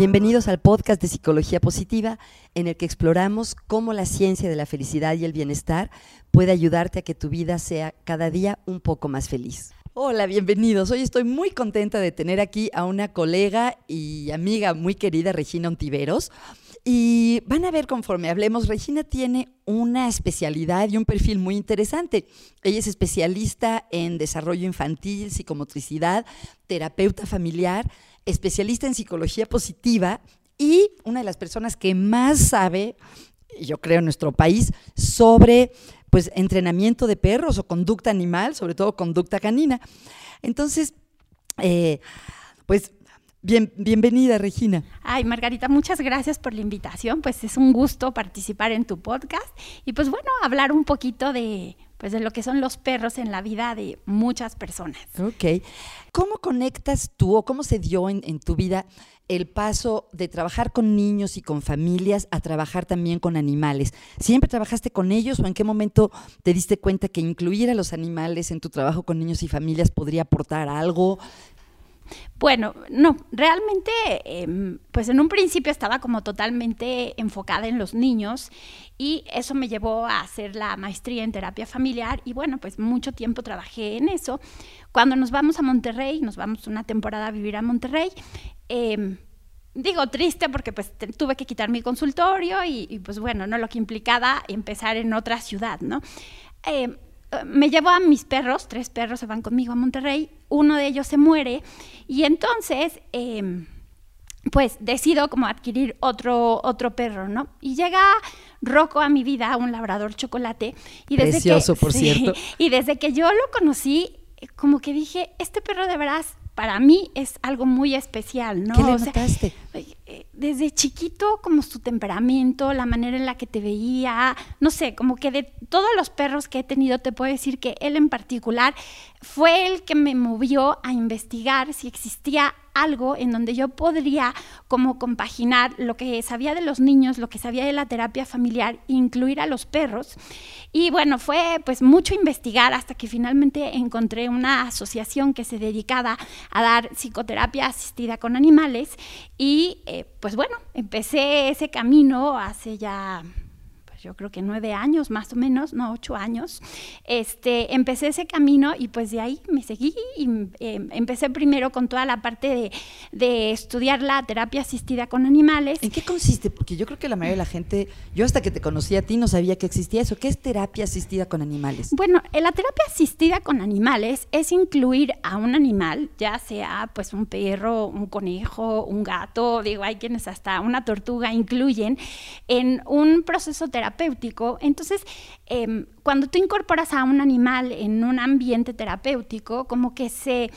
Bienvenidos al podcast de Psicología Positiva, en el que exploramos cómo la ciencia de la felicidad y el bienestar puede ayudarte a que tu vida sea cada día un poco más feliz. Hola, bienvenidos. Hoy estoy muy contenta de tener aquí a una colega y amiga muy querida, Regina Ontiveros. Y van a ver conforme hablemos, Regina tiene una especialidad y un perfil muy interesante. Ella es especialista en desarrollo infantil, psicomotricidad, terapeuta familiar, especialista en psicología positiva y una de las personas que más sabe, yo creo, en nuestro país, sobre pues entrenamiento de perros o conducta animal, sobre todo conducta canina. Entonces, eh, pues Bien, bienvenida, Regina. Ay, Margarita, muchas gracias por la invitación. Pues es un gusto participar en tu podcast y pues bueno, hablar un poquito de pues de lo que son los perros en la vida de muchas personas. Ok. ¿Cómo conectas tú o cómo se dio en, en tu vida el paso de trabajar con niños y con familias a trabajar también con animales? ¿Siempre trabajaste con ellos o en qué momento te diste cuenta que incluir a los animales en tu trabajo con niños y familias podría aportar algo? Bueno, no, realmente, em, pues en un principio estaba como totalmente enfocada en los niños y eso me llevó a hacer la maestría en terapia familiar y bueno, pues mucho tiempo trabajé en eso. Cuando nos vamos a Monterrey, nos vamos una temporada a vivir a Monterrey, em, digo triste porque pues tuve que quitar mi consultorio y, pues bueno, no lo que implicaba empezar en otra ciudad, ¿no? Eh, me llevo a mis perros, tres perros se van conmigo a Monterrey, uno de ellos se muere y entonces eh, pues decido como adquirir otro, otro perro, ¿no? Y llega Rocco a mi vida, un labrador chocolate. Y desde Precioso, que, por sí, cierto. Y desde que yo lo conocí, como que dije, este perro de veras para mí es algo muy especial, ¿no? ¿Qué le? Sea, eh, desde chiquito, como su temperamento, la manera en la que te veía, no sé, como que de todos los perros que he tenido, te puedo decir que él en particular fue el que me movió a investigar si existía algo en donde yo podría como compaginar lo que sabía de los niños, lo que sabía de la terapia familiar, incluir a los perros. Y bueno, fue pues mucho investigar hasta que finalmente encontré una asociación que se dedicaba a dar psicoterapia asistida con animales y eh, pues bueno, empecé ese camino hace ya yo creo que nueve años más o menos, no ocho años, este, empecé ese camino y pues de ahí me seguí y eh, empecé primero con toda la parte de, de, estudiar la terapia asistida con animales. ¿En qué consiste? Porque yo creo que la mayoría de la gente, yo hasta que te conocí a ti no sabía que existía eso. ¿Qué es terapia asistida con animales? Bueno, la terapia asistida con animales es incluir a un animal, ya sea pues un perro, un conejo, un gato, digo, hay quienes hasta una tortuga incluyen en un proceso terapéutico terapéutico. Entonces, eh, cuando tú incorporas a un animal en un ambiente terapéutico, como que se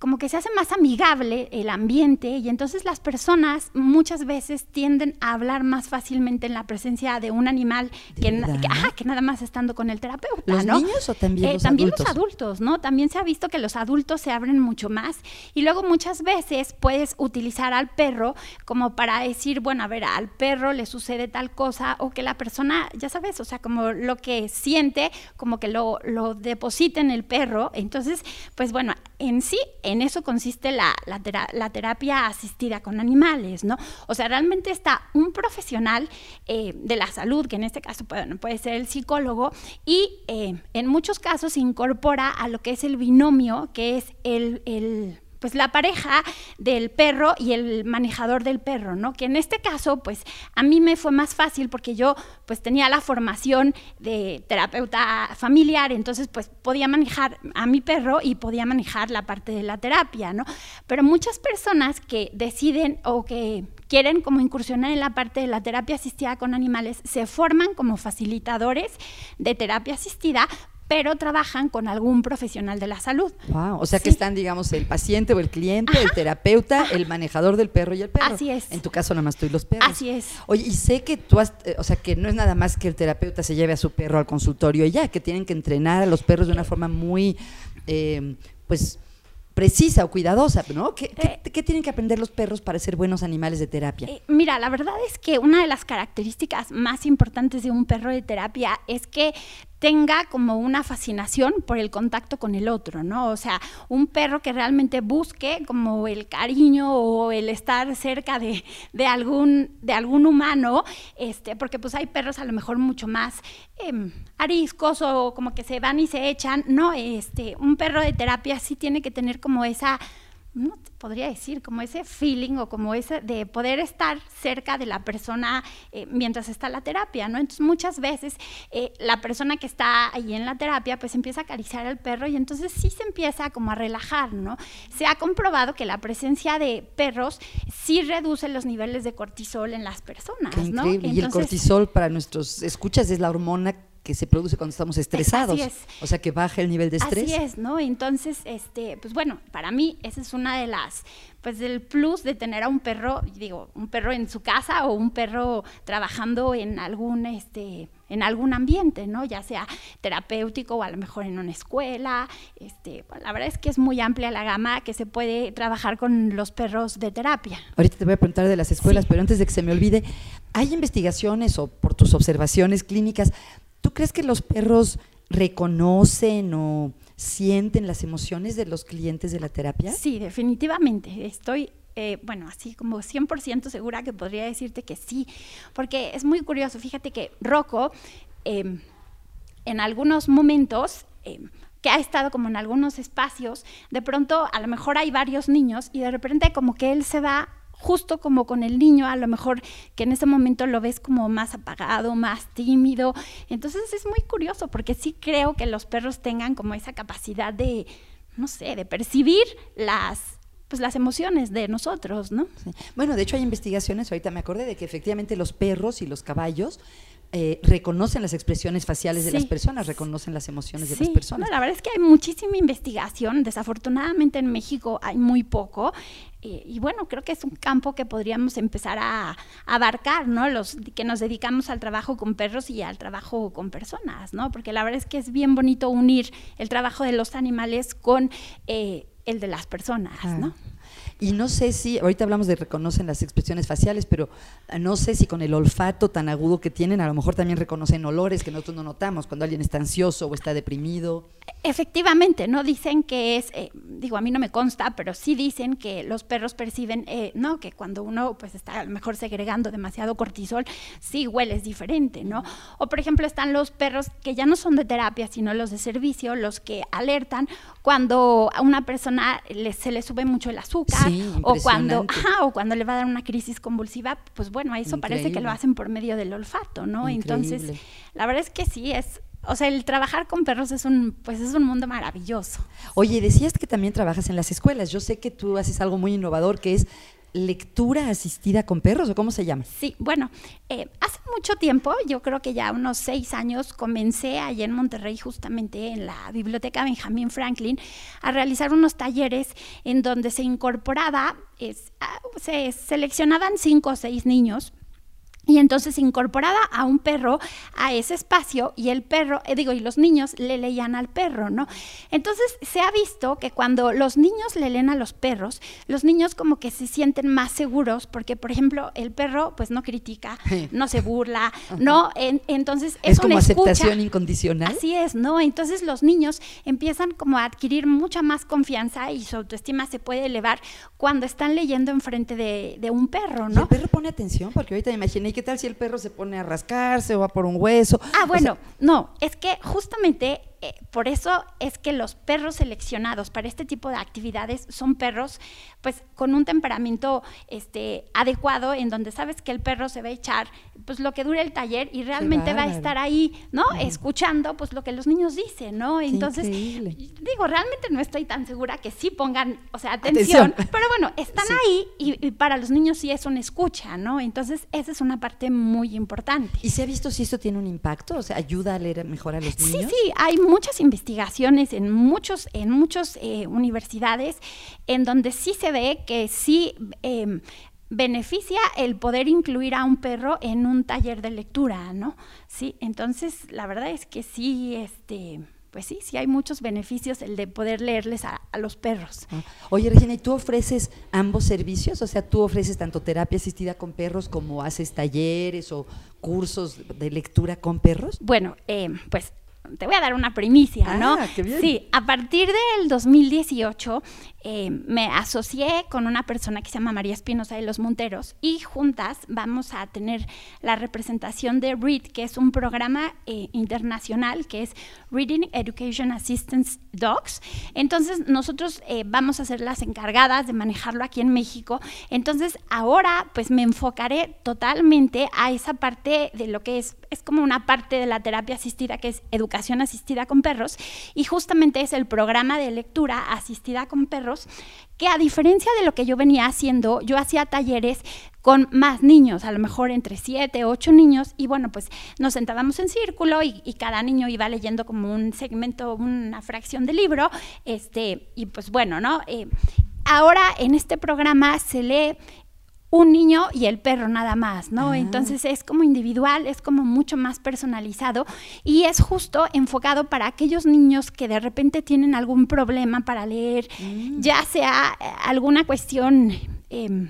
como que se hace más amigable el ambiente y entonces las personas muchas veces tienden a hablar más fácilmente en la presencia de un animal que, que, ajá, que, nada más estando con el terapeuta. ¿Los ¿no? niños o también eh, los también adultos? los adultos, ¿no? También se ha visto que los adultos se abren mucho más y luego muchas veces puedes utilizar al perro como para decir, bueno, a ver, al perro le sucede tal cosa o que la persona, ya sabes, o sea, como lo que siente, como que lo, lo deposita en el perro. Entonces, pues bueno, en sí, en eso consiste la, la, la, terapia asistida con animales, ¿no? O sea, realmente está un profesional eh, de la salud, que en este caso puede, puede ser el psicólogo, y eh, en muchos casos se incorpora a lo que es el binomio, que es el pues la pareja del perro y el manejador del perro, ¿no? Que en este caso, pues a mí me fue más fácil porque yo pues tenía la formación de terapeuta familiar, entonces pues podía manejar a mi perro y podía manejar la parte de la terapia, ¿no? Pero muchas personas que deciden o que quieren como incursionar en la parte de la terapia asistida con animales se forman como facilitadores de terapia asistida pero trabajan con algún profesional de la salud. Wow, o sea que sí. están, digamos, el paciente o el cliente, Ajá. el terapeuta, Ajá. el manejador del perro y el perro. Así es. En tu caso, nada más tú y los perros. Así es. Oye, y sé que tú has, eh, o sea, que no es nada más que el terapeuta se lleve a su perro al consultorio y ya, que tienen que entrenar a los perros de una forma muy, eh, pues, precisa o cuidadosa, ¿no? ¿Qué, eh, qué, ¿Qué, tienen que aprender los perros para ser buenos animales de terapia? Eh, mira, la verdad es que una de las características más importantes de un perro de terapia es que tenga como una fascinación por el contacto con el otro, ¿no? O sea, un perro que realmente busque como el cariño o el estar cerca de, algún, de algún humano, este, porque pues hay perros a lo mejor mucho más em, ariscos o como que se van y se echan, ¿no? Este, un perro de terapia sí tiene que tener como esa no te podría decir, como ese feeling o como ese de poder estar cerca de la persona eh, mientras está la terapia, ¿no? Entonces muchas veces eh, la persona que está ahí en la terapia pues empieza a acariciar al perro y entonces sí se empieza como a relajar, ¿no? Se ha comprobado que la presencia de perros sí reduce los niveles de cortisol en las personas, ¿no? y el cortisol para nuestros escuchas es la hormona que se produce cuando estamos estresados. O sea, que baja el nivel de estrés. Así es, ¿no? Entonces, este, pues bueno, para mí esa es una de las, pues del plus de tener a un perro, digo, un perro en su casa o un perro trabajando en algún, este, en algún ambiente, ¿no? Ya sea terapéutico o a lo mejor en una escuela. Este, la verdad es que es muy amplia la gama que se puede trabajar con los perros de terapia. Ahorita te voy a preguntar de las escuelas, pero antes de que se me olvide, ¿hay investigaciones o por tus observaciones clínicas ¿Tú crees que los perros reconocen o sienten las emociones de los clientes de la terapia? Sí, definitivamente. Estoy eh, bueno, así como 100% segura que podría decirte que sí, porque es muy curioso. Fíjate que Rocco, em, en algunos momentos, em, que ha estado como en algunos espacios, de pronto a lo mejor hay varios niños y de repente como que él se va justo como con el niño, a lo mejor que en ese momento lo ves como más apagado, más tímido. Entonces es muy curioso porque sí creo que los perros tengan como esa capacidad de, no sé, de percibir las pues las emociones de nosotros, ¿no? Bueno, de hecho hay investigaciones, ahorita me acordé de que efectivamente los perros y los caballos eh, reconocen las expresiones faciales de las personas, reconocen las emociones de las personas. la verdad es que hay muchísima investigación, desafortunadamente en México hay muy poco, eh, y bueno, creo que es un campo que podríamos empezar a, abarcar, ¿no? Los que nos dedicamos al trabajo con perros y al trabajo con personas, ¿no? Porque la verdad es que es bien bonito unir el trabajo de los animales con eh, el de las personas, ¿no? Y no sé si, ahorita hablamos de reconocen las expresiones faciales, pero no sé si con el olfato tan agudo que tienen, a lo mejor también reconocen olores que nosotros no notamos cuando alguien está ansioso o está deprimido. Efectivamente, ¿no? Dicen que es, eh, digo, a mí no me consta, pero sí dicen que los perros perciben, eh, ¿no? Que cuando uno pues está a lo mejor segregando demasiado cortisol, sí hueles diferente, ¿no? O por ejemplo están los perros que ya no son de terapia, sino los de servicio, los que alertan cuando a una persona se le sube mucho el azúcar o cuando, o cuando le va a dar una crisis convulsiva, pues bueno, eso parece que lo hacen por medio del olfato, ¿no? Entonces, la verdad es que sí, es, o sea, el trabajar con perros es un, pues es un mundo maravilloso. Oye, decías que también trabajas en las escuelas. Yo sé que tú haces algo muy innovador que es lectura asistida con perros o cómo se llama? Sí, bueno, eh, hace mucho tiempo, yo creo que ya unos seis años, comencé allá en Monterrey, justamente en la biblioteca Benjamin Franklin, a realizar unos talleres en donde se incorporaba, ah, se seleccionaban cinco o seis niños y entonces incorporaba a un perro a ese espacio y el perro, eh, digo, y los niños le leían al perro, ¿no? Entonces se ha visto que cuando los niños le leen a los perros, los niños como que se sienten más seguros porque, por ejemplo, el perro pues no critica, no se burla, ¿no? entonces es como aceptación incondicional. Así es, ¿no? Entonces los niños empiezan como a adquirir mucha más confianza y su autoestima se puede elevar cuando están leyendo enfrente de, de un perro, ¿no? el perro pone atención porque ahorita me imaginé que ¿qué tal si el perro se pone a rascarse o va por un hueso? Ah, bueno, no, es que justamente eh, por eso es que los perros seleccionados para este tipo de actividades son perros pues con un temperamento este, adecuado en donde sabes que el perro se va a echar pues lo que dure el taller y realmente va a estar ahí, ¿no? Escuchando pues lo que los niños dicen, ¿no? Entonces, digo, realmente no estoy tan segura que sí pongan, o sea, atención, pero bueno, están ahí y, para los niños sí es una escucha, ¿no? Entonces, esa es una parte muy importante. ¿Y se ha visto si esto tiene un impacto? O sea, ayuda a leer mejor a los niños? Sí, sí, hay muchas investigaciones en muchos, en muchas eh, universidades en donde sí se ve que sí em, beneficia el poder incluir a un perro en un taller de lectura, ¿no? Sí, entonces la verdad es que sí, este, pues sí, sí hay muchos beneficios el de poder leerles a, los perros. Ah. Oye, Regina, ¿y tú ofreces ambos servicios? O sea, tú ofreces tanto terapia asistida con perros como haces talleres o cursos de lectura con perros? Bueno, eh, pues te voy a dar una primicia, ¿no? Ah, qué bien. Sí, a partir del 2018 eh, me asocié con una persona que se llama María Espinosa de los Monteros y juntas vamos a tener la representación de READ, que es un programa eh, internacional que es Reading Education Assistance Docs. Entonces nosotros eh, vamos a ser las encargadas de manejarlo aquí en México. Entonces ahora pues me enfocaré totalmente a esa parte de lo que es, es como una parte de la terapia asistida que es educación asistida con perros y justamente es el programa de lectura asistida con perros que a diferencia de lo que yo venía haciendo, yo hacía talleres con más niños, a lo mejor entre siete, ocho niños, y bueno, pues nos sentábamos en círculo y, cada niño iba leyendo como un segmento, una fracción de libro, este, y pues bueno, ¿no? Eh, ahora en este programa se lee un niño y el perro nada más, ¿no? Entonces es como individual, es como mucho más personalizado y es justo enfocado para aquellos niños que de repente tienen algún problema para leer, mm. ya sea eh, alguna cuestión... Eh,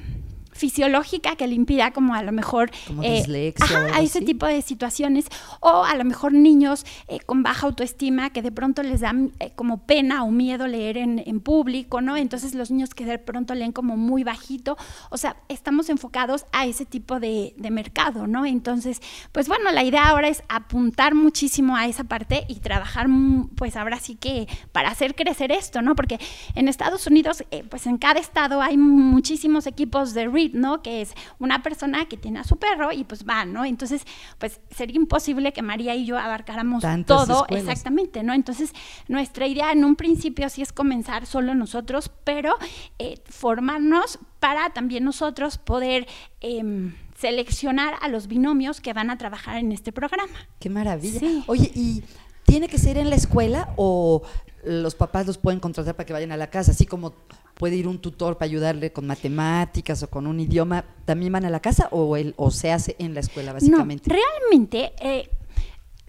fisiológica que le impida como a lo mejor eh, a ese tipo de situaciones o a lo mejor niños eh, con baja autoestima que de pronto les dan eh, como pena o miedo leer en, en, público, ¿no? Entonces los niños que de pronto leen como muy bajito, o sea, estamos enfocados a ese tipo de, de mercado, ¿no? Entonces, pues bueno, la idea ahora es apuntar muchísimo a esa parte y trabajar, mm, pues ahora sí que para hacer crecer esto, ¿no? Porque en Estados Unidos, pues en cada estado hay muchísimos equipos de read ¿no? Que es una persona que tiene a su perro y pues va, ¿no? Entonces, pues sería imposible que María y yo abarcáramos todo exactamente, ¿no? Entonces, nuestra idea en un principio sí es comenzar solo nosotros, pero eh, formarnos para también nosotros poder... Em, seleccionar a los binomios que van a trabajar en este programa. Qué maravilla. Oye, ¿y tiene que ser en la escuela o los papás los pueden contratar para que vayan a la casa, así como puede ir un tutor para ayudarle con matemáticas o con un idioma, ¿también van a la casa o, el, o se hace en la escuela básicamente? No, realmente eh,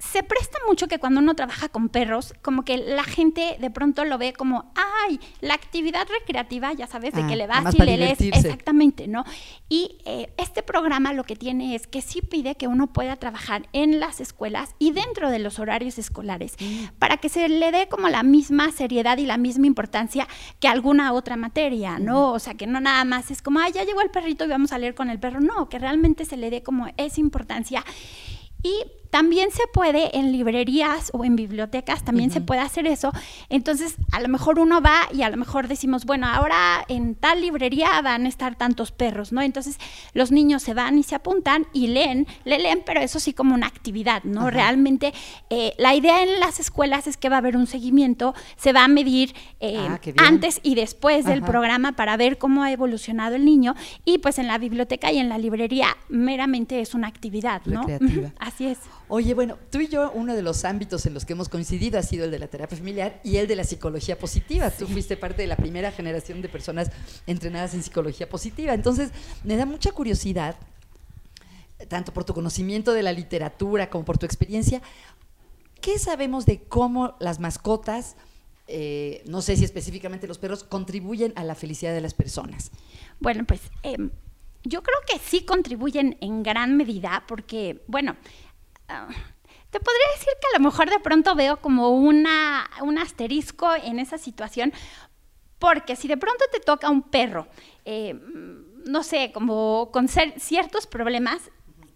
se presta mucho que cuando uno trabaja con perros, como que la gente de pronto lo ve como, ay, la actividad recreativa, ya sabes, de que ah, le vas y le lees. Exactamente, ¿no? Y eh, este programa lo que tiene es que sí pide que uno pueda trabajar en las escuelas y dentro de los horarios escolares, mm. para que se le dé como la misma seriedad y la misma importancia que alguna otra materia, ¿no? O sea, que no nada más es como, ay, ya llegó el perrito y vamos a leer con el perro. No, que realmente se le dé como esa importancia. Y también se puede en librerías o en bibliotecas, también se puede hacer eso. Entonces, a lo mejor uno va y a lo mejor decimos, bueno, ahora en tal librería van a estar tantos perros, ¿no? Entonces, los niños se van y se apuntan y leen, le leen, pero eso sí como una actividad, ¿no? Realmente, eh, la idea en las escuelas es que va a haber un seguimiento, se va a medir eh, ah, antes y después del programa para ver cómo ha evolucionado el niño y pues en la biblioteca y en la librería meramente es una actividad, ¿no? Así es. Oye, bueno, tú y yo, uno de los ámbitos en los que hemos coincidido ha sido el de la terapia familiar y el de la psicología positiva. Tú fuiste parte de la primera generación de personas entrenadas en psicología positiva. Entonces, me da mucha curiosidad, tanto por tu conocimiento de la literatura como por tu experiencia, ¿qué sabemos de cómo las mascotas, eh, no sé si específicamente los perros, contribuyen a la felicidad de las personas? Bueno, pues... Em, yo creo que sí contribuyen en gran medida porque, bueno, te podría decir que a lo mejor de pronto veo como una, un asterisco en esa situación, porque si de pronto te toca un perro, eh, no sé, como con ciertos problemas,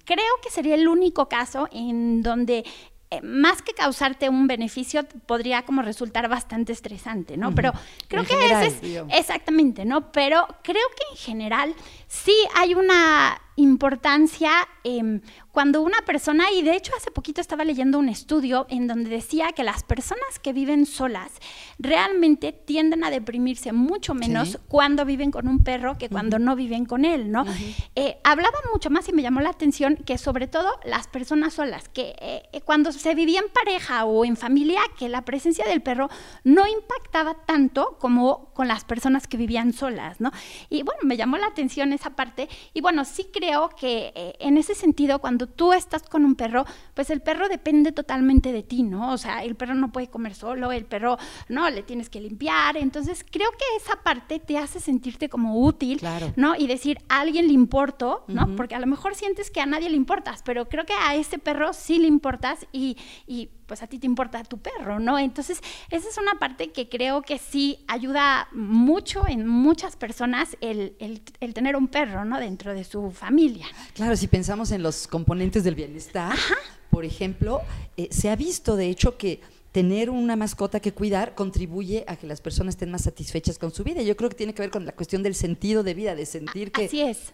creo que sería el único caso en donde eh, más que causarte un beneficio, podría como resultar bastante estresante, ¿no? Pero creo que ese es exactamente, ¿no? Pero creo que en general sí hay una importancia eh, cuando una persona, y de hecho hace poquito estaba leyendo un estudio en donde decía que las personas que viven solas realmente tienden a deprimirse mucho menos cuando viven con un perro que cuando no viven con él, ¿no? Eh, hablaba mucho más y me llamó la atención que sobre todo las personas solas, que eh, cuando se vivía en pareja o en familia, que la presencia del perro no impactaba tanto como con las personas que vivían solas, ¿no? Y bueno, me llamó la atención esa parte y bueno, sí creo que eh, en ese sentido, cuando tú estás con un perro, pues el perro depende totalmente de ti, ¿no? O sea, el perro no puede comer solo, el perro, no, le tienes que limpiar. Entonces, creo que esa parte te hace sentirte como útil, ¿no? Y decir, a alguien le importo, ¿no? Porque a lo mejor sientes que a nadie le importas, pero creo que a ese perro sí le importas y, y pues a ti te importa tu perro, ¿no? Entonces, esa es una parte que creo que sí ayuda mucho en muchas personas el, el, tener un perro, ¿no? Dentro de su familia. Claro, si pensamos en los componentes del bienestar, por ejemplo, eh, se ha visto de hecho que tener una mascota que cuidar contribuye a que las personas estén más satisfechas con su vida. Yo creo que tiene que ver con la cuestión del sentido de vida, de sentir que, es.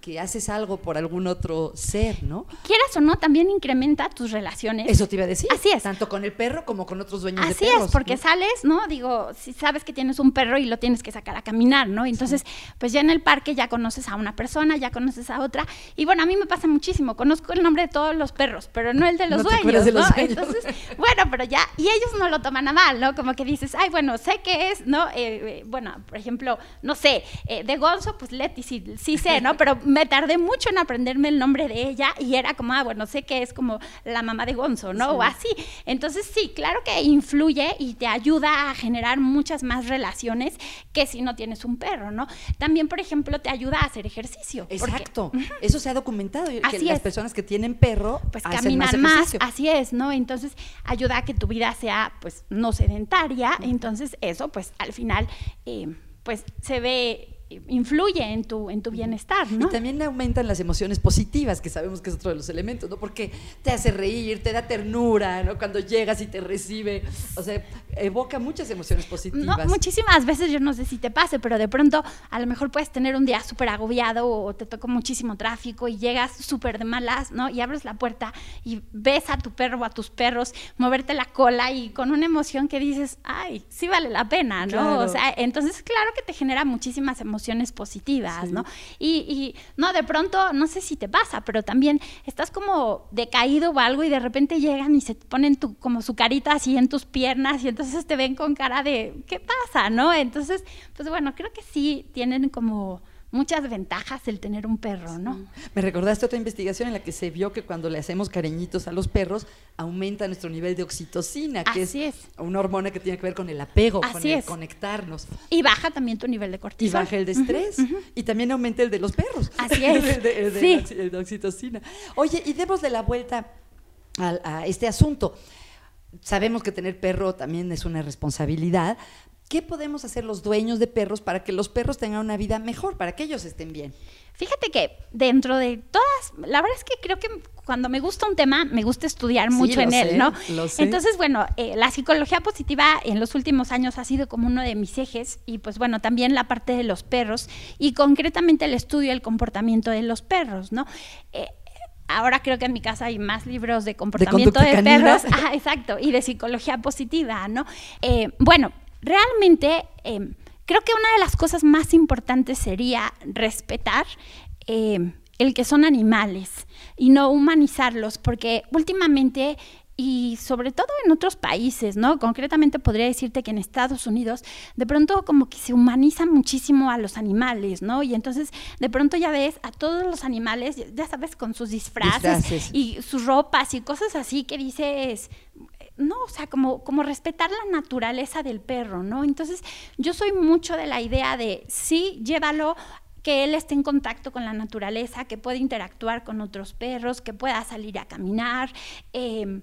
que, haces algo por algún otro ser, ¿no? Quieras o no, también incrementa tus relaciones. Eso te iba a decir. Así es. Tanto con el perro como con otros dueños de perros. Así es, porque sales, ¿no? Digo, si sabes que tienes un perro y lo tienes que sacar a caminar, ¿no? Entonces, pues ya en el parque ya conoces a una persona, ya conoces a otra. Y bueno, a mí me pasa muchísimo. Conozco el nombre de todos los perros, pero no el de los dueños, de los ¿no? Entonces, bueno, pero ya, y ellos no lo toman a mal, ¿no? Como que dices, ay, bueno, sé que es, ¿no? Eh, eh, bueno, por ejemplo, no sé, eh, de Gonzo, pues Leti sí, sí sé, ¿no? Pero me tardé mucho en aprenderme el nombre de ella y era como, ah, bueno, sé que es como la mamá de Gonzo, ¿no? O así. Entonces, sí, claro que influye y te ayuda a generar muchas más relaciones que si no tienes un perro, ¿no? También, por ejemplo, te ayuda a hacer ejercicio. Exacto. Eso se ha documentado. Así que las personas que tienen perro, pues caminan más, más, así es, ¿no? Entonces, ayuda a que tu vida sea, pues, no sedentaria, entonces eso pues al final eh, pues se ve influye en tu, en tu bienestar, ¿no? Y también aumentan las emociones positivas, que sabemos que es otro de los elementos, ¿no? Porque te hace reír, te da ternura, ¿no? Cuando llegas y te recibe, o sea, evoca muchas emociones positivas. No, muchísimas veces, yo no sé si te pase, pero de pronto a lo mejor puedes tener un día súper agobiado o te toca muchísimo tráfico y llegas súper de malas, ¿no? Y abres la puerta y ves a tu perro o a tus perros moverte la cola y con una emoción que dices, ay, sí vale la pena, ¿no? O sea, entonces claro que te genera muchísimas emociones emociones positivas, ¿no? Y, no, de pronto, no sé si te pasa, pero también estás como decaído o algo y de repente llegan y se ponen tu, como su carita así en tus piernas y entonces te ven con cara de, ¿qué pasa, no? Entonces, pues bueno, creo que sí tienen como muchas ventajas el tener un perro, ¿no? Me recordaste otra investigación en la que se vio que cuando le hacemos cariñitos a los perros aumenta nuestro nivel de oxitocina, que es, una hormona que tiene que ver con el apego, con el conectarnos. Y baja también tu nivel de cortisol. Y baja el de estrés. Y también aumenta el de los perros. Así es. el, de, oxitocina. Oye, y demos de la vuelta a, a este asunto. Sabemos que tener perro también es una responsabilidad, ¿Qué podemos hacer los dueños de perros para que los perros tengan una vida mejor, para que ellos estén bien? Fíjate que dentro de todas, la verdad es que creo que cuando me gusta un tema, me gusta estudiar mucho en él, ¿no? Entonces, bueno, eh, la psicología positiva en los últimos años ha sido como uno de mis ejes y pues bueno, también la parte de los perros y concretamente el estudio del comportamiento de los perros, ¿no? Eh, ahora creo que en mi casa hay más libros de comportamiento de, perros, ah, exacto, y de psicología positiva, ¿no? Eh, bueno, realmente em, creo que una de las cosas más importantes sería respetar em, el que son animales y no humanizarlos, porque últimamente y sobre todo en otros países, ¿no? Concretamente podría decirte que en Estados Unidos de pronto como que se humaniza muchísimo a los animales, ¿no? Y entonces de pronto ya ves a todos los animales, ya sabes, con sus disfraces. y sus ropas y cosas así que dices, no, o sea, como, como respetar la naturaleza del perro, ¿no? Entonces, yo soy mucho de la idea de, sí, llévalo que él esté en contacto con la naturaleza, que pueda interactuar con otros perros, que pueda salir a caminar, em,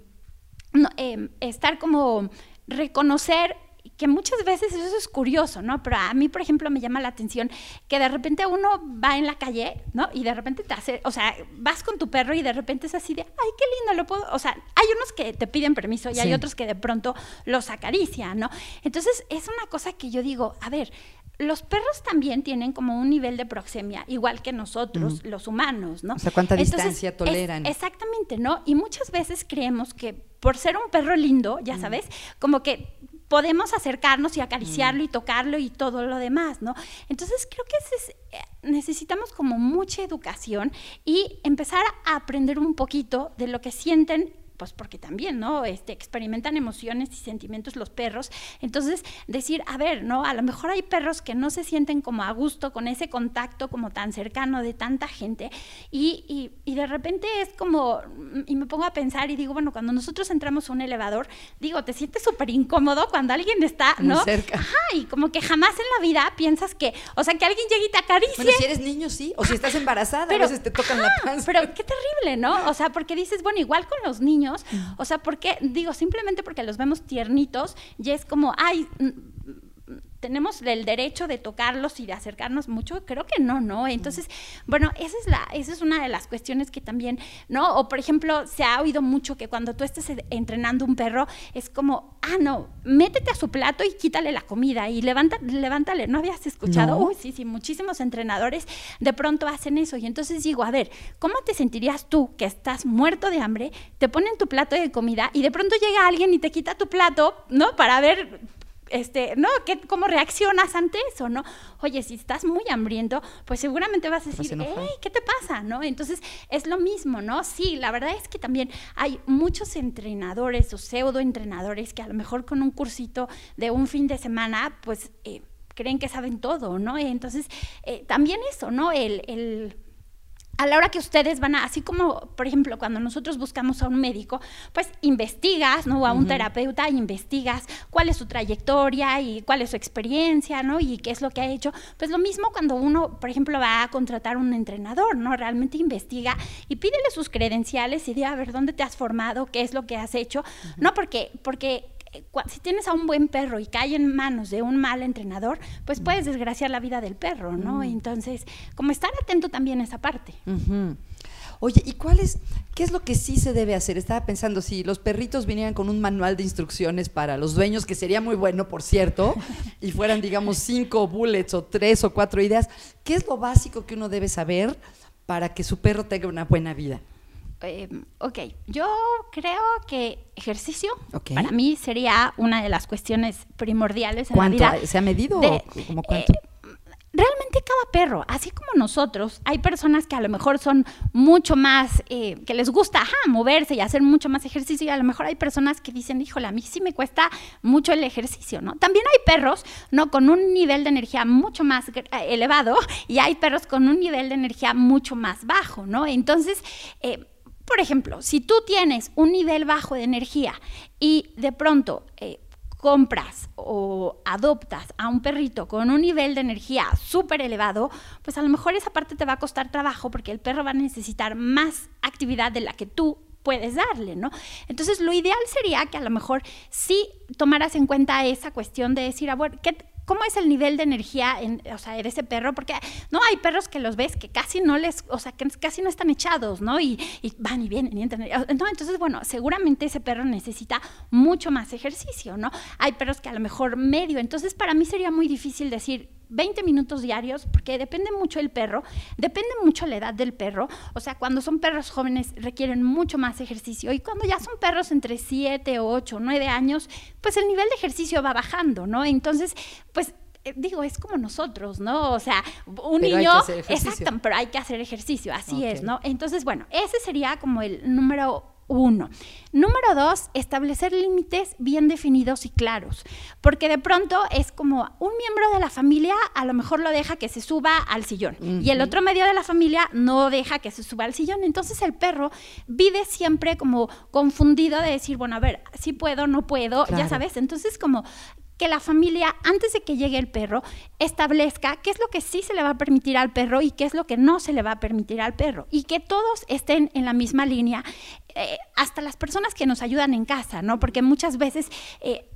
em, estar como reconocer que muchas veces eso es curioso, ¿no? Pero a mí, por ejemplo, me llama la atención que de repente uno va en la calle, ¿no? Y de repente te hace, o sea, vas con tu perro y de repente es así de, ay, qué lindo, lo puedo, o sea, hay unos que te piden permiso y hay otros que de pronto los acarician, ¿no? Entonces, es una cosa que yo digo, a ver, los perros también tienen como un nivel de proxemia, igual que nosotros, los humanos, ¿no? O sea, ¿cuánta distancia toleran? exactamente, ¿no? Y muchas veces creemos que por ser un perro lindo, ya sabes, como que podemos acercarnos y acariciarlo y tocarlo y todo lo demás, ¿no? Entonces creo que eh, necesitamos como mucha educación y empezar a aprender un poquito de lo que sienten pues porque también, ¿no? Este, experimentan emociones y sentimientos los perros. Entonces, decir, a ver, ¿no? A lo mejor hay perros que no se sienten como a gusto con ese contacto como tan cercano de tanta gente y, y, de repente es como, y me pongo a pensar y digo, bueno, cuando nosotros entramos a un elevador, digo, te sientes súper incómodo cuando alguien está, ¿no? Muy cerca. Ajá, y como que jamás en la vida piensas que, o sea, que alguien llegue y te acaricie. Bueno, si eres niño, sí, o si estás embarazada, a veces te tocan la panza. Pero qué terrible, ¿no? O sea, porque dices, bueno, igual con los niños, O sea, porque, digo, simplemente porque los vemos tiernitos, y es como, ay, tenemos el derecho de tocarlos y de acercarnos mucho, creo que no, ¿no? Entonces, bueno, esa es la, esa es una de las cuestiones que también, ¿no? O por ejemplo, se ha oído mucho que cuando tú estés entrenando un perro, es como, ah, no, métete a su plato y quítale la comida y levanta, levántale, ¿no habías escuchado? Uy, sí, sí, muchísimos entrenadores de pronto hacen eso. Y entonces digo, a ver, ¿cómo te sentirías tú que estás muerto de hambre, te ponen tu plato de comida y de pronto llega alguien y te quita tu plato, ¿no? Para ver este, ¿no? ¿Qué, ¿Cómo reaccionas ante eso, no? Oye, si estás muy hambriento, pues seguramente vas a decir, hey, ¿qué te pasa, no? Entonces, es lo mismo, ¿no? Sí, la verdad es que también hay muchos entrenadores o pseudo entrenadores que a lo mejor con un cursito de un fin de semana, pues... Eh, creen que saben todo, ¿no? Entonces, eh, también eso, ¿no? el, el a la hora que ustedes van a, así como, por ejemplo, cuando nosotros buscamos a un médico, pues investigas, ¿no? O a un terapeuta, investigas cuál es su trayectoria y cuál es su experiencia, ¿no? Y qué es lo que ha hecho. Pues lo mismo cuando uno, por ejemplo, va a contratar un entrenador, ¿no? Realmente investiga y pídele sus credenciales y diga, a ver, ¿dónde te has formado? ¿Qué es lo que has hecho? No, porque, porque si tienes a un buen perro y cae en manos de un mal entrenador, pues puedes desgraciar la vida del perro, ¿no? Mm. Entonces, como estar atento también a esa parte. Oye, ¿y cuál es, qué es lo que sí se debe hacer? Estaba pensando, si los perritos vinieran con un manual de instrucciones para los dueños, que sería muy bueno, por cierto, y fueran, digamos, cinco bullets o tres o cuatro ideas, ¿qué es lo básico que uno debe saber para que su perro tenga una buena vida? Eh, ok, yo creo que ejercicio para mí sería una de las cuestiones primordiales en la vida. ¿Se ha medido? Eh, realmente cada perro, así como nosotros, hay personas que a lo mejor son mucho más, eh, que les gusta moverse y hacer mucho más ejercicio y a lo mejor hay personas que dicen, híjole, a mí sí me cuesta mucho el ejercicio, ¿no? También hay perros, ¿no? Con un nivel de energía mucho más elevado y hay perros con un nivel de energía mucho más bajo, ¿no? Entonces, eh, por ejemplo, si tú tienes un nivel bajo de energía y de pronto eh, compras o adoptas a un perrito con un nivel de energía súper elevado, pues a lo mejor esa parte te va a costar trabajo porque el perro va a necesitar más actividad de la que tú puedes darle, ¿no? Entonces, lo ideal sería que a lo mejor sí tomaras en cuenta esa cuestión de decir, a ¿qué, ¿Cómo es el nivel de energía en, o sea, de ese perro? Porque no hay perros que los ves que casi no les, o sea, que casi no están echados, ¿no? Y, van y vienen y entran. entonces, bueno, seguramente ese perro necesita mucho más ejercicio, ¿no? Hay perros que a lo mejor medio. Entonces, para mí sería muy difícil decir, 20 minutos diarios, porque depende mucho el perro, depende mucho la edad del perro. O sea, cuando son perros jóvenes requieren mucho más ejercicio y cuando ya son perros entre 7, 8, 9 años, pues el nivel de ejercicio va bajando, ¿no? Entonces, pues eh, digo, es como nosotros, ¿no? O sea, un niño, exacto, pero hay que hacer ejercicio, así es, ¿no? Entonces, bueno, ese sería como el número uno. Número dos, establecer límites bien definidos y claros, porque de pronto es como un miembro de la familia a lo mejor lo deja que se suba al sillón y el otro medio de la familia no deja que se suba al sillón. Entonces el perro vive siempre como confundido de decir, bueno, a ver, si puedo, no puedo, ya sabes. Entonces como que la familia, antes de que llegue el perro, establezca qué es lo que sí se le va a permitir al perro y qué es lo que no se le va a permitir al perro. Y que todos estén en la misma línea, eh, hasta las personas que nos ayudan en casa, ¿no? Porque muchas veces... Eh,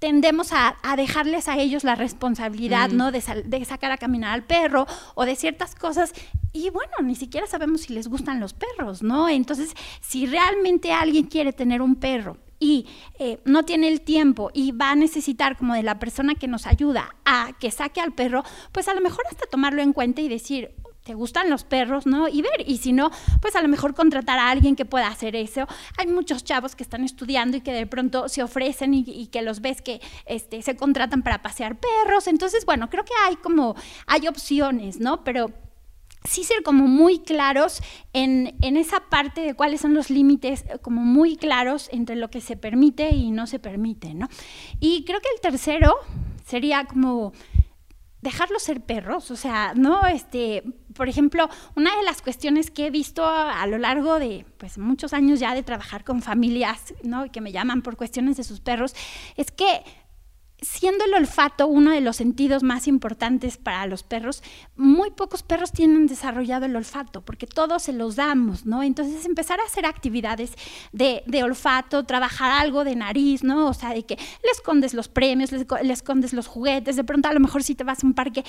tendemos a, dejarles a ellos la responsabilidad, mm. ¿no? De, de, sacar a caminar al perro o de ciertas cosas. Y bueno, ni siquiera sabemos si les gustan los perros, ¿no? Entonces, si realmente alguien quiere tener un perro y eh, no tiene el tiempo y va a necesitar como de la persona que nos ayuda a que saque al perro, pues a lo mejor hasta tomarlo en cuenta y decir, te gustan los perros, ¿no? Y ver, y si no, pues a lo mejor contratar a alguien que pueda hacer eso. Hay muchos chavos que están estudiando y que de pronto se ofrecen y, que los ves que este, se contratan para pasear perros. Entonces, bueno, creo que hay como, hay opciones, ¿no? Pero sí ser como muy claros en, esa parte de cuáles son los límites, eh, como muy claros entre lo que se permite y no se permite, ¿no? Y creo que el tercero sería como dejarlos ser perros, o sea, no, este, por ejemplo, una de las cuestiones que he visto a, lo largo de, pues, muchos años ya de trabajar con familias, ¿no? Que me llaman por cuestiones de sus perros, es que siendo el olfato uno de los sentidos más importantes para los perros, muy pocos perros tienen desarrollado el olfato, porque todos se los damos, ¿no? Entonces empezar a hacer actividades de, olfato, trabajar algo de nariz, ¿no? O sea, de que le escondes los premios, le, escondes los juguetes, de pronto a lo mejor si te vas a un parque,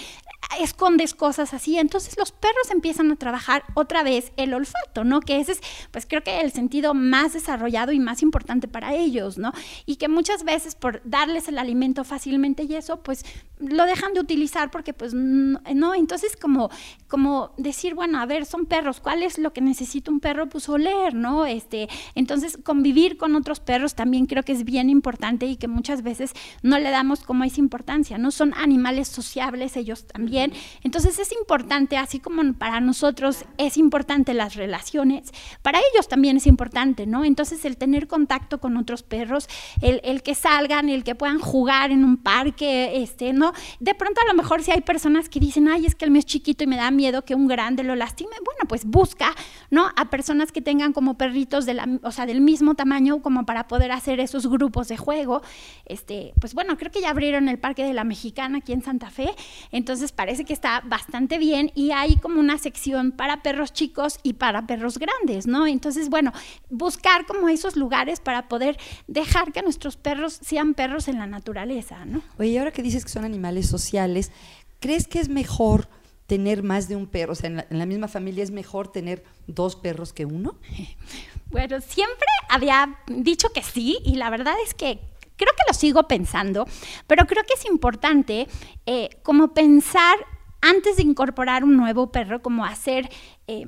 escondes cosas así. Entonces los perros empiezan a trabajar otra vez el olfato, ¿no? Que ese es, pues creo que el sentido más desarrollado y más importante para ellos, ¿no? Y que muchas veces por darles el alimento fácilmente y eso, pues lo dejan de utilizar porque pues no, entonces como, como decir, bueno, a ver, son perros, ¿cuál es lo que necesita un perro? Pues oler, ¿no? Este, entonces convivir con otros perros también creo que es bien importante y que muchas veces no le damos como esa importancia, ¿no? Son animales sociables ellos también, entonces es importante, así como para nosotros es importante las relaciones, para ellos también es importante, ¿no? Entonces el tener contacto con otros perros, el, el que salgan, el que puedan jugar en un parque, este, ¿no? De pronto a lo mejor si hay personas que dicen, ay, es que el mío es chiquito y me da miedo que un grande lo lastime, bueno, pues busca, ¿no? A personas que tengan como perritos de la, o sea, del mismo tamaño como para poder hacer esos grupos de juego. Este, pues bueno, creo que ya abrieron el Parque de la Mexicana aquí en Santa Fe, entonces parece que está bastante bien y hay como una sección para perros chicos y para perros grandes, ¿no? Entonces, bueno, buscar como esos lugares para poder dejar que nuestros perros sean perros en la naturaleza, ¿no? Oye, y ahora que dices que son animales sociales, ¿crees que es mejor tener más de un perro? O sea, en la, misma familia es mejor tener dos perros que uno. Bueno, siempre había dicho que sí y la verdad es que creo que lo sigo pensando, pero creo que es importante eh, como pensar antes de incorporar un nuevo perro, como hacer... Eh,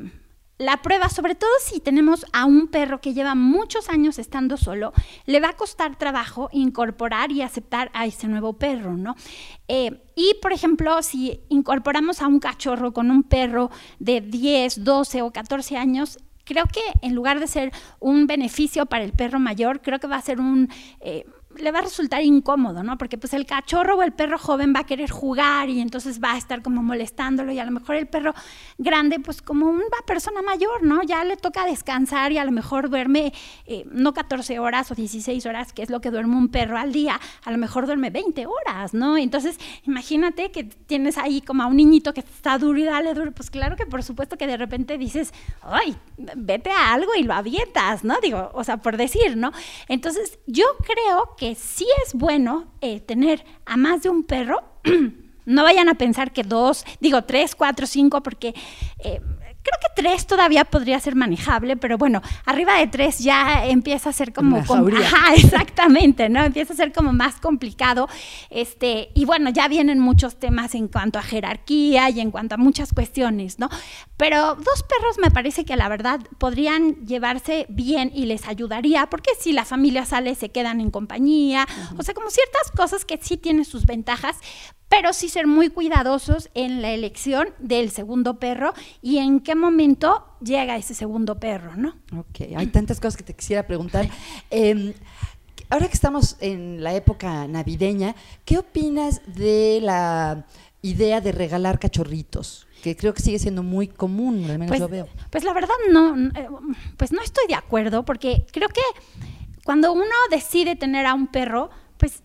la prueba, sobre todo si tenemos a un perro que lleva muchos años estando solo, le va a costar trabajo incorporar y aceptar a ese nuevo perro, ¿no? Eh, y, por ejemplo, si incorporamos a un cachorro con un perro de 10, 12 o 14 años, creo que en lugar de ser un beneficio para el perro mayor, creo que va a ser un... Eh, le va a resultar incómodo, ¿no? Porque pues el cachorro o el perro joven va a querer jugar y entonces va a estar como molestándolo y a lo mejor el perro grande pues como una persona mayor, ¿no? Ya le toca descansar y a lo mejor duerme eh, no 14 horas o 16 horas, que es lo que duerme un perro al día, a lo mejor duerme 20 horas, ¿no? Entonces imagínate que tienes ahí como a un niñito que está duro y dale duro, pues claro que por supuesto que de repente dices, ay, vete a algo y lo avientas, ¿no? Digo, o sea, por decir, ¿no? Entonces yo creo que sí es bueno eh, tener a más de un perro. no vayan a pensar que dos, digo tres, cuatro, cinco, porque eh, Creo que tres todavía podría ser manejable, pero bueno, arriba de tres ya empieza a ser como... ajá, exactamente, ¿no? Empieza a ser como más complicado. Este, y bueno, ya vienen muchos temas en cuanto a jerarquía y en cuanto a muchas cuestiones, ¿no? Pero dos perros me parece que la verdad podrían llevarse bien y les ayudaría, porque si la familia sale, se quedan en compañía, o sea, como ciertas cosas que sí tienen sus ventajas, pero sí ser muy cuidadosos en la elección del segundo perro y en qué momento llega ese segundo perro, ¿no? Ok, hay tantas cosas que te quisiera preguntar. Em, ahora que estamos en la época navideña, ¿qué opinas de la idea de regalar cachorritos? que creo que sigue siendo muy común, al menos pues, lo veo. Pues la verdad no, eh, pues no estoy de acuerdo, porque creo que cuando uno decide tener a un perro, pues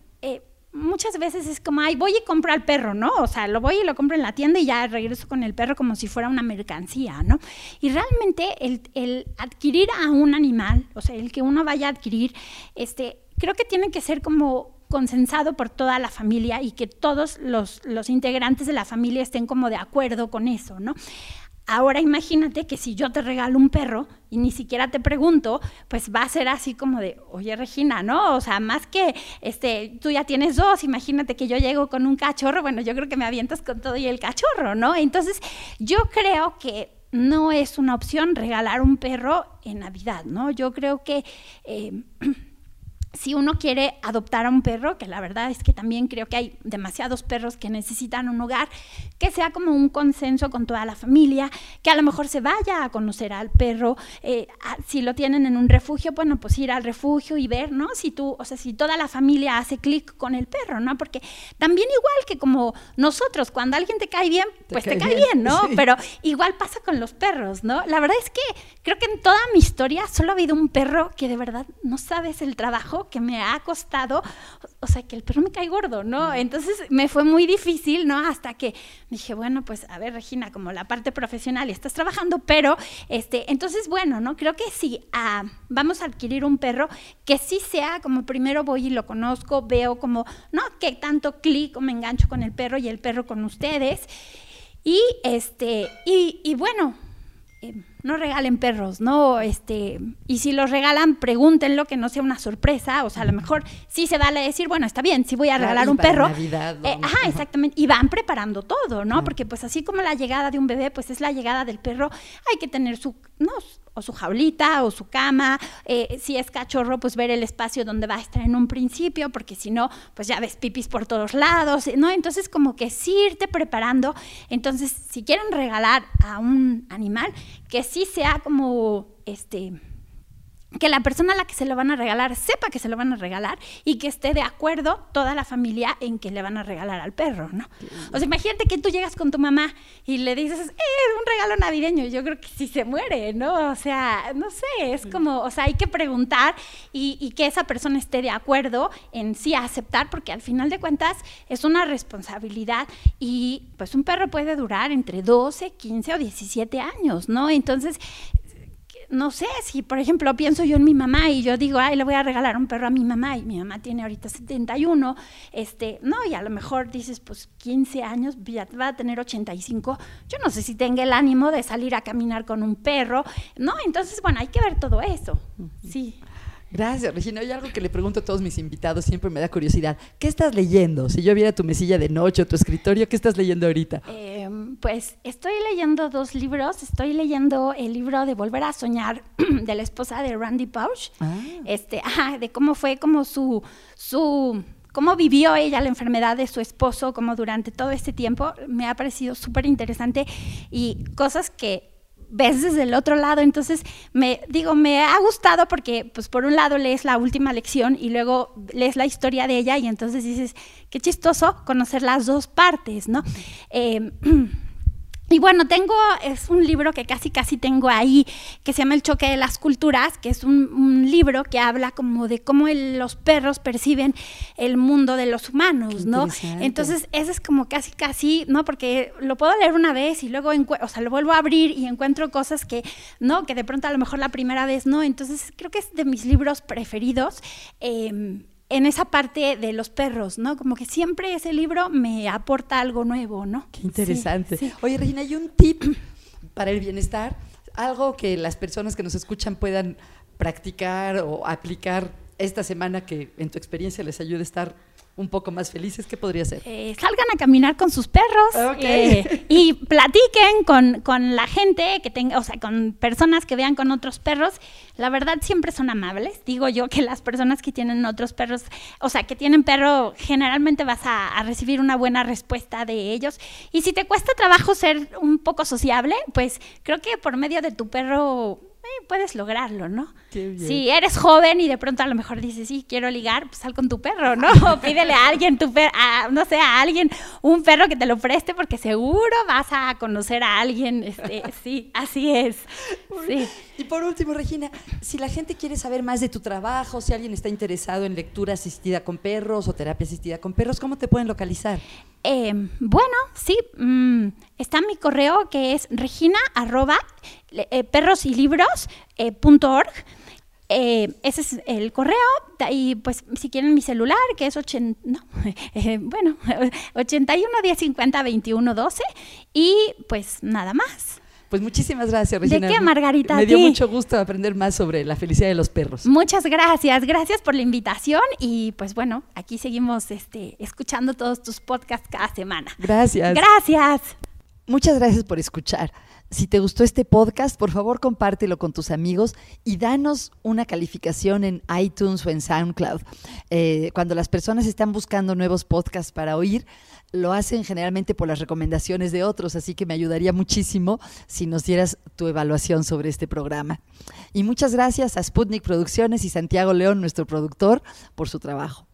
muchas veces es como, ay, voy y compro al perro, ¿no? O sea, lo voy y lo compro en la tienda y ya regreso con el perro como si fuera una mercancía, ¿no? Y realmente el, el adquirir a un animal, o sea, el que uno vaya a adquirir, este, creo que tiene que ser como consensado por toda la familia y que todos los, los integrantes de la familia estén como de acuerdo con eso, ¿no? Ahora imagínate que si yo te regalo un perro y ni siquiera te pregunto, pues va a ser así como de, oye Regina, ¿no? O sea, más que este, tú ya tienes dos, imagínate que yo llego con un cachorro, bueno, yo creo que me avientas con todo y el cachorro, ¿no? Entonces, yo creo que no es una opción regalar un perro en Navidad, ¿no? Yo creo que... Eh, si uno quiere adoptar a un perro, que la verdad es que también creo que hay demasiados perros que necesitan un hogar, que sea como un consenso con toda la familia, que a lo mejor se vaya a conocer al perro, eh, si lo tienen en un refugio, bueno, pues ir al refugio y ver, ¿no? Si tú, o sea, si toda la familia hace clic con el perro, ¿no? Porque también igual que como nosotros, cuando alguien te cae bien, pues te, cae, bien, ¿no? Pero igual pasa con los perros, ¿no? La verdad es que creo que en toda mi historia solo ha habido un perro que de verdad no sabes el trabajo trabajo que me ha costado, o sea, que el perro me cae gordo, ¿no? Entonces me fue muy difícil, ¿no? Hasta que dije, bueno, pues a ver, Regina, como la parte profesional y estás trabajando, pero, este, entonces, bueno, ¿no? Creo que sí, ah, vamos a adquirir un perro que sí sea como primero voy y lo conozco, veo como, ¿no? Que tanto clic o me engancho con el perro y el perro con ustedes. Y este, y, y bueno, eh, no regalen perros, ¿no? Este, y si los regalan, pregúntenlo que no sea una sorpresa, o sea, a lo mejor sí se vale decir, bueno, está bien, sí voy a regalar un perro. Eh, ajá, exactamente, y van preparando todo, ¿no? Porque pues así como la llegada de un bebé, pues es la llegada del perro, hay que tener su, no, o su jaulita o su cama, eh, si es cachorro, pues ver el espacio donde va a estar en un principio, porque si no, pues ya ves pipis por todos lados, ¿no? Entonces como que sí irte preparando, entonces si quieren regalar a un animal, que sí sea como, este, que la persona a la que se lo van a regalar sepa que se lo van a regalar y que esté de acuerdo toda la familia en que le van a regalar al perro, ¿no? O sea, imagínate que tú llegas con tu mamá y le dices, eh, un regalo navideño, yo creo que sí se muere, ¿no? O sea, no sé, es como, o sea, hay que preguntar y, y que esa persona esté de acuerdo en sí aceptar, porque al final de cuentas es una responsabilidad y pues un perro puede durar entre 12, 15 o 17 años, ¿no? Entonces, no sé, si por ejemplo pienso yo en mi mamá y yo digo, ay, le voy a regalar un perro a mi mamá y mi mamá tiene ahorita 71, este, no, y a lo mejor dices, pues 15 años, ya va a tener 85, yo no sé si tenga el ánimo de salir a caminar con un perro, ¿no? Entonces, bueno, hay que ver todo eso, sí. Gracias, Regina. Hay algo que le pregunto a todos mis invitados, siempre me da curiosidad. ¿Qué estás leyendo? Si yo viera tu mesilla de noche o tu escritorio, ¿qué estás leyendo ahorita? Eh, pues estoy leyendo dos libros. Estoy leyendo el libro de Volver a Soñar de la esposa de Randy Pausch. Ah. Este, de cómo fue como su, su cómo vivió ella la enfermedad de su esposo, como durante todo este tiempo, me ha parecido súper interesante y cosas que ves desde el otro lado. Entonces, me digo, me ha gustado porque, pues, por un lado lees la última lección y luego lees la historia de ella y entonces dices, qué chistoso conocer las dos partes, ¿no? Eh, Y bueno, tengo, es un libro que casi casi tengo ahí, que se llama El choque de las culturas, que es un, libro que habla como de cómo los perros perciben el mundo de los humanos, ¿no? Entonces, ese es como casi casi, ¿no? Porque lo puedo leer una vez y luego, o sea, lo vuelvo a abrir y encuentro cosas que, ¿no? Que de pronto a lo mejor la primera vez, ¿no? Entonces, creo que es de mis libros preferidos. Eh, en esa parte de los perros, ¿no? Como que siempre ese libro me aporta algo nuevo, ¿no? Qué interesante. Oye, Regina, ¿hay un tip para el bienestar? Algo que las personas que nos escuchan puedan practicar o aplicar esta semana que en tu experiencia les ayude a estar un poco más felices, ¿qué podría ser? Eh, salgan a caminar con sus perros eh, y platiquen con, con, la gente que tenga, o sea, con personas que vean con otros perros. La verdad siempre son amables. Digo yo que las personas que tienen otros perros, o sea, que tienen perro, generalmente vas a, a recibir una buena respuesta de ellos. Y si te cuesta trabajo ser un poco sociable, pues creo que por medio de tu perro eh, puedes lograrlo, ¿no? Si eres joven y de pronto a lo mejor dices, sí, quiero ligar, pues sal con tu perro, ¿no? pídele a alguien, tu perro, no sé, a alguien, un perro que te lo preste porque seguro vas a conocer a alguien. Este, sí, así es. Sí. Y por último, Regina, si la gente quiere saber más de tu trabajo, si alguien está interesado en lectura asistida con perros o terapia asistida con perros, ¿cómo te pueden localizar? Em, bueno, sí, mm, está mi correo que es regina arroba eh, perros y libros eh, eh, ese es el correo y pues si quieren mi celular que es 80, no, bueno, 81 10 50 21 12 y pues nada más. Pues muchísimas gracias, Regina. ¿De qué, Margarita? Me dio mucho gusto aprender más sobre la felicidad de los perros. Muchas gracias, gracias por la invitación y pues bueno, aquí seguimos este, escuchando todos tus podcasts cada semana. Gracias. Gracias. Muchas gracias por escuchar. Si te gustó este podcast, por favor compártelo con tus amigos y danos una calificación en iTunes o en SoundCloud. Eh, cuando las personas están buscando nuevos podcasts para oír, lo hacen generalmente por las recomendaciones de otros, así que me ayudaría muchísimo si nos dieras tu evaluación sobre este programa. Y muchas gracias a Sputnik Producciones y Santiago León, nuestro productor, por su trabajo.